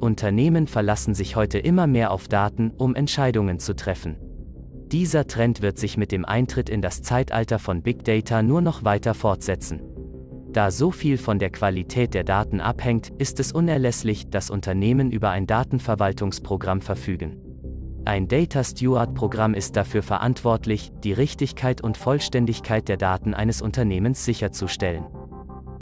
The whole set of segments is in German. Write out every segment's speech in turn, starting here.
Unternehmen verlassen sich heute immer mehr auf Daten, um Entscheidungen zu treffen. Dieser Trend wird sich mit dem Eintritt in das Zeitalter von Big Data nur noch weiter fortsetzen. Da so viel von der Qualität der Daten abhängt, ist es unerlässlich, dass Unternehmen über ein Datenverwaltungsprogramm verfügen. Ein Data Steward-Programm ist dafür verantwortlich, die Richtigkeit und Vollständigkeit der Daten eines Unternehmens sicherzustellen.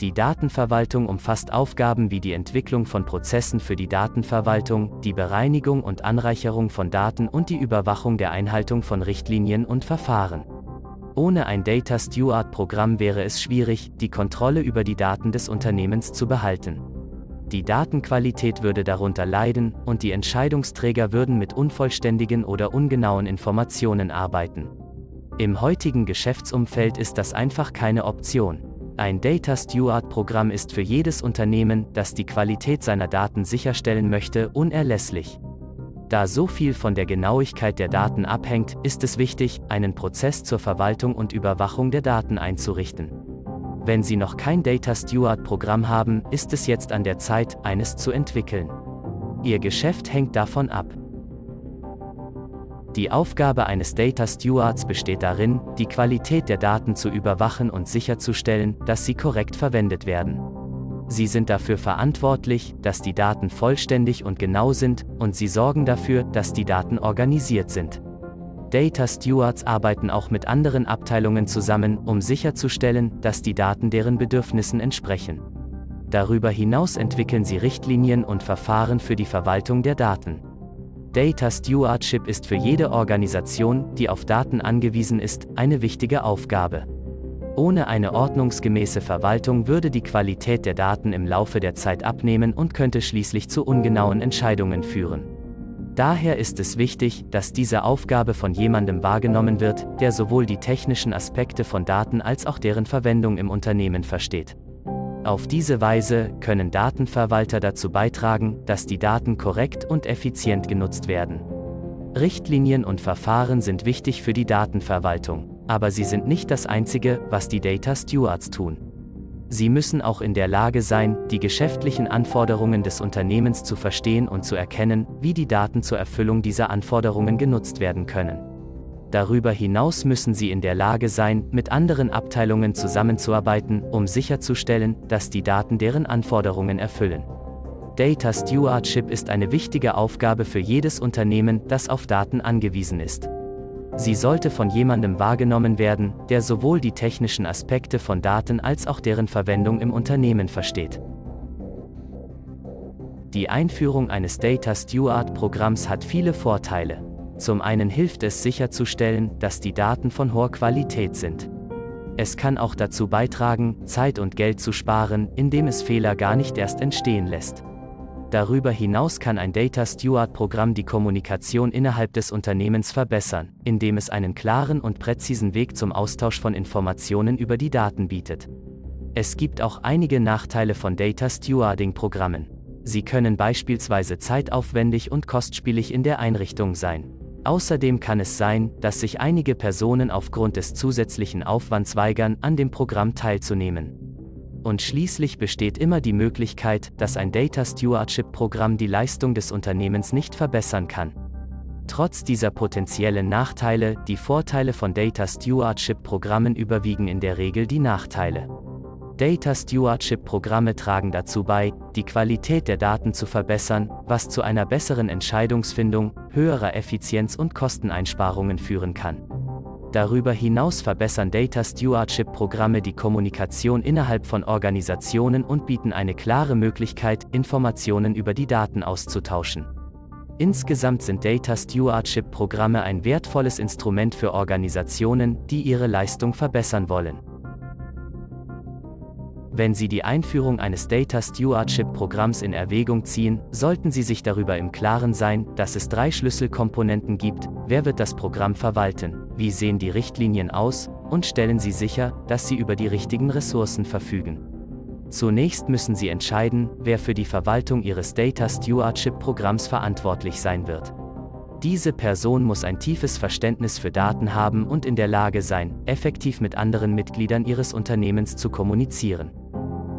Die Datenverwaltung umfasst Aufgaben wie die Entwicklung von Prozessen für die Datenverwaltung, die Bereinigung und Anreicherung von Daten und die Überwachung der Einhaltung von Richtlinien und Verfahren. Ohne ein Data Steward-Programm wäre es schwierig, die Kontrolle über die Daten des Unternehmens zu behalten. Die Datenqualität würde darunter leiden und die Entscheidungsträger würden mit unvollständigen oder ungenauen Informationen arbeiten. Im heutigen Geschäftsumfeld ist das einfach keine Option. Ein Data Steward-Programm ist für jedes Unternehmen, das die Qualität seiner Daten sicherstellen möchte, unerlässlich. Da so viel von der Genauigkeit der Daten abhängt, ist es wichtig, einen Prozess zur Verwaltung und Überwachung der Daten einzurichten. Wenn Sie noch kein Data Steward-Programm haben, ist es jetzt an der Zeit, eines zu entwickeln. Ihr Geschäft hängt davon ab. Die Aufgabe eines Data Stewards besteht darin, die Qualität der Daten zu überwachen und sicherzustellen, dass sie korrekt verwendet werden. Sie sind dafür verantwortlich, dass die Daten vollständig und genau sind, und sie sorgen dafür, dass die Daten organisiert sind. Data Stewards arbeiten auch mit anderen Abteilungen zusammen, um sicherzustellen, dass die Daten deren Bedürfnissen entsprechen. Darüber hinaus entwickeln sie Richtlinien und Verfahren für die Verwaltung der Daten. Data Stewardship ist für jede Organisation, die auf Daten angewiesen ist, eine wichtige Aufgabe. Ohne eine ordnungsgemäße Verwaltung würde die Qualität der Daten im Laufe der Zeit abnehmen und könnte schließlich zu ungenauen Entscheidungen führen. Daher ist es wichtig, dass diese Aufgabe von jemandem wahrgenommen wird, der sowohl die technischen Aspekte von Daten als auch deren Verwendung im Unternehmen versteht. Auf diese Weise können Datenverwalter dazu beitragen, dass die Daten korrekt und effizient genutzt werden. Richtlinien und Verfahren sind wichtig für die Datenverwaltung, aber sie sind nicht das Einzige, was die Data Stewards tun. Sie müssen auch in der Lage sein, die geschäftlichen Anforderungen des Unternehmens zu verstehen und zu erkennen, wie die Daten zur Erfüllung dieser Anforderungen genutzt werden können. Darüber hinaus müssen sie in der Lage sein, mit anderen Abteilungen zusammenzuarbeiten, um sicherzustellen, dass die Daten deren Anforderungen erfüllen. Data Stewardship ist eine wichtige Aufgabe für jedes Unternehmen, das auf Daten angewiesen ist. Sie sollte von jemandem wahrgenommen werden, der sowohl die technischen Aspekte von Daten als auch deren Verwendung im Unternehmen versteht. Die Einführung eines Data Steward-Programms hat viele Vorteile. Zum einen hilft es sicherzustellen, dass die Daten von hoher Qualität sind. Es kann auch dazu beitragen, Zeit und Geld zu sparen, indem es Fehler gar nicht erst entstehen lässt. Darüber hinaus kann ein Data Steward-Programm die Kommunikation innerhalb des Unternehmens verbessern, indem es einen klaren und präzisen Weg zum Austausch von Informationen über die Daten bietet. Es gibt auch einige Nachteile von Data Stewarding-Programmen. Sie können beispielsweise zeitaufwendig und kostspielig in der Einrichtung sein. Außerdem kann es sein, dass sich einige Personen aufgrund des zusätzlichen Aufwands weigern, an dem Programm teilzunehmen. Und schließlich besteht immer die Möglichkeit, dass ein Data Stewardship-Programm die Leistung des Unternehmens nicht verbessern kann. Trotz dieser potenziellen Nachteile, die Vorteile von Data Stewardship-Programmen überwiegen in der Regel die Nachteile. Data Stewardship-Programme tragen dazu bei, die Qualität der Daten zu verbessern, was zu einer besseren Entscheidungsfindung, höherer Effizienz und Kosteneinsparungen führen kann. Darüber hinaus verbessern Data Stewardship-Programme die Kommunikation innerhalb von Organisationen und bieten eine klare Möglichkeit, Informationen über die Daten auszutauschen. Insgesamt sind Data Stewardship-Programme ein wertvolles Instrument für Organisationen, die ihre Leistung verbessern wollen. Wenn Sie die Einführung eines Data Stewardship-Programms in Erwägung ziehen, sollten Sie sich darüber im Klaren sein, dass es drei Schlüsselkomponenten gibt, wer wird das Programm verwalten, wie sehen die Richtlinien aus, und stellen Sie sicher, dass Sie über die richtigen Ressourcen verfügen. Zunächst müssen Sie entscheiden, wer für die Verwaltung Ihres Data Stewardship-Programms verantwortlich sein wird. Diese Person muss ein tiefes Verständnis für Daten haben und in der Lage sein, effektiv mit anderen Mitgliedern Ihres Unternehmens zu kommunizieren.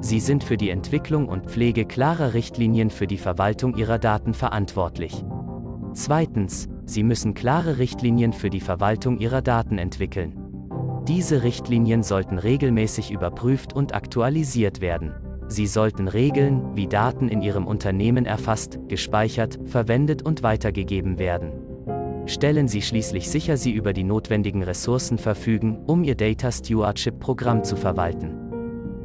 Sie sind für die Entwicklung und Pflege klarer Richtlinien für die Verwaltung Ihrer Daten verantwortlich. Zweitens, Sie müssen klare Richtlinien für die Verwaltung Ihrer Daten entwickeln. Diese Richtlinien sollten regelmäßig überprüft und aktualisiert werden. Sie sollten regeln, wie Daten in Ihrem Unternehmen erfasst, gespeichert, verwendet und weitergegeben werden. Stellen Sie schließlich sicher, Sie über die notwendigen Ressourcen verfügen, um Ihr Data Stewardship-Programm zu verwalten.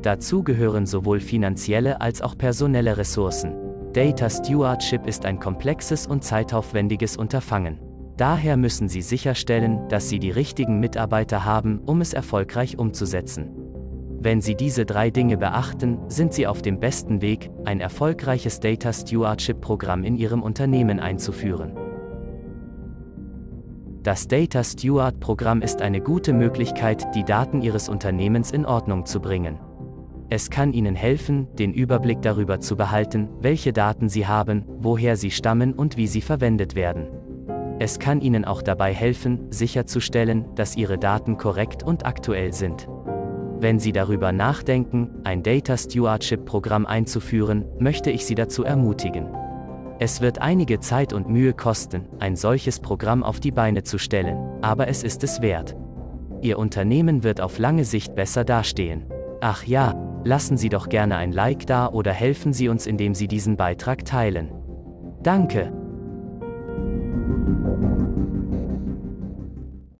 Dazu gehören sowohl finanzielle als auch personelle Ressourcen. Data Stewardship ist ein komplexes und zeitaufwendiges Unterfangen. Daher müssen Sie sicherstellen, dass Sie die richtigen Mitarbeiter haben, um es erfolgreich umzusetzen. Wenn Sie diese drei Dinge beachten, sind Sie auf dem besten Weg, ein erfolgreiches Data Stewardship-Programm in Ihrem Unternehmen einzuführen. Das Data Steward-Programm ist eine gute Möglichkeit, die Daten Ihres Unternehmens in Ordnung zu bringen. Es kann Ihnen helfen, den Überblick darüber zu behalten, welche Daten Sie haben, woher sie stammen und wie sie verwendet werden. Es kann Ihnen auch dabei helfen, sicherzustellen, dass Ihre Daten korrekt und aktuell sind. Wenn Sie darüber nachdenken, ein Data Stewardship-Programm einzuführen, möchte ich Sie dazu ermutigen. Es wird einige Zeit und Mühe kosten, ein solches Programm auf die Beine zu stellen, aber es ist es wert. Ihr Unternehmen wird auf lange Sicht besser dastehen. Ach ja, lassen Sie doch gerne ein Like da oder helfen Sie uns, indem Sie diesen Beitrag teilen. Danke.